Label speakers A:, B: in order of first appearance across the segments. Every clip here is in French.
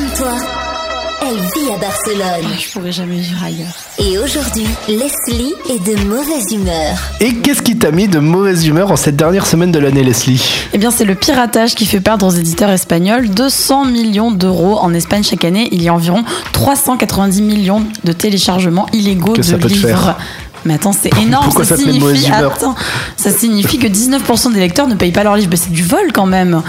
A: Comme toi, elle vit à Barcelone.
B: Je pourrais jamais vivre ailleurs.
A: Et aujourd'hui, Leslie est de mauvaise humeur.
C: Et qu'est-ce qui t'a mis de mauvaise humeur en cette dernière semaine de l'année, Leslie?
B: Eh bien, c'est le piratage qui fait perdre aux éditeurs espagnols 200 millions d'euros en Espagne chaque année. Il y a environ 390 millions de téléchargements illégaux
C: Que ça
B: de
C: te
B: livres.
C: faire
B: Mais attends, c'est énorme.
C: Pourquoi ça mauvaise
B: signifie, attends, ça signifie que 19% des lecteurs ne payent pas leurs livres. Ben, c'est du vol quand même.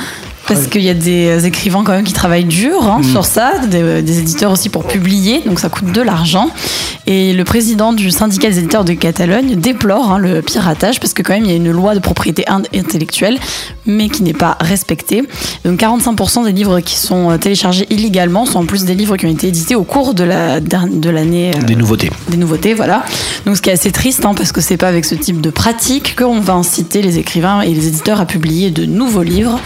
B: Parce qu'il y a des écrivains quand même qui travaillent dur hein,
C: Mm.
B: sur ça, des, des éditeurs aussi pour publier, donc ça coûte de l'argent. Et le président du syndicat des éditeurs de Catalogne déplore hein, le piratage parce que quand même il y a une loi de propriété in- intellectuelle, mais qui n'est pas respectée. Donc 45% des livres qui sont euh, téléchargés illégalement sont en plus des livres qui ont été édités au cours de la derni- de l'année. euh,
C: Des nouveautés.
B: des nouveautés, voilà. Donc ce qui est assez triste, hein, parce que c'est pas avec ce type de pratique qu'on va inciter les écrivains et les éditeurs à publier de nouveaux livres.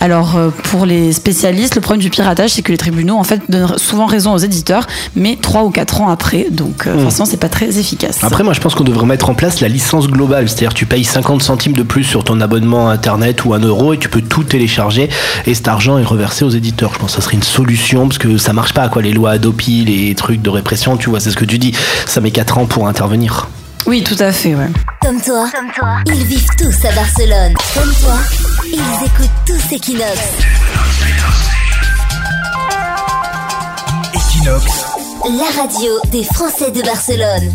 B: Alors euh, pour les spécialistes, le problème du piratage, c'est que les tribunaux en fait donnent souvent raison aux éditeurs, mais trois ou quatre ans après. Donc euh, forcément, c'est pas très efficace.
C: Après, moi, je pense qu'on devrait mettre en place la licence globale. C'est-à-dire, tu payes 50 centimes de plus sur ton abonnement internet ou un euro et tu peux tout télécharger et cet argent est reversé aux éditeurs. Je pense que ça serait une solution parce que ça marche pas, quoi. Les lois Adopi, les trucs de répression, tu vois, c'est ce que tu dis. Ça met 4 ans pour intervenir.
B: Oui, tout à fait, ouais.
A: Comme toi, ils vivent tous à Barcelone. Comme toi, ils écoutent tous Equinox.
D: Equinox,
A: La radio des Français de Barcelone.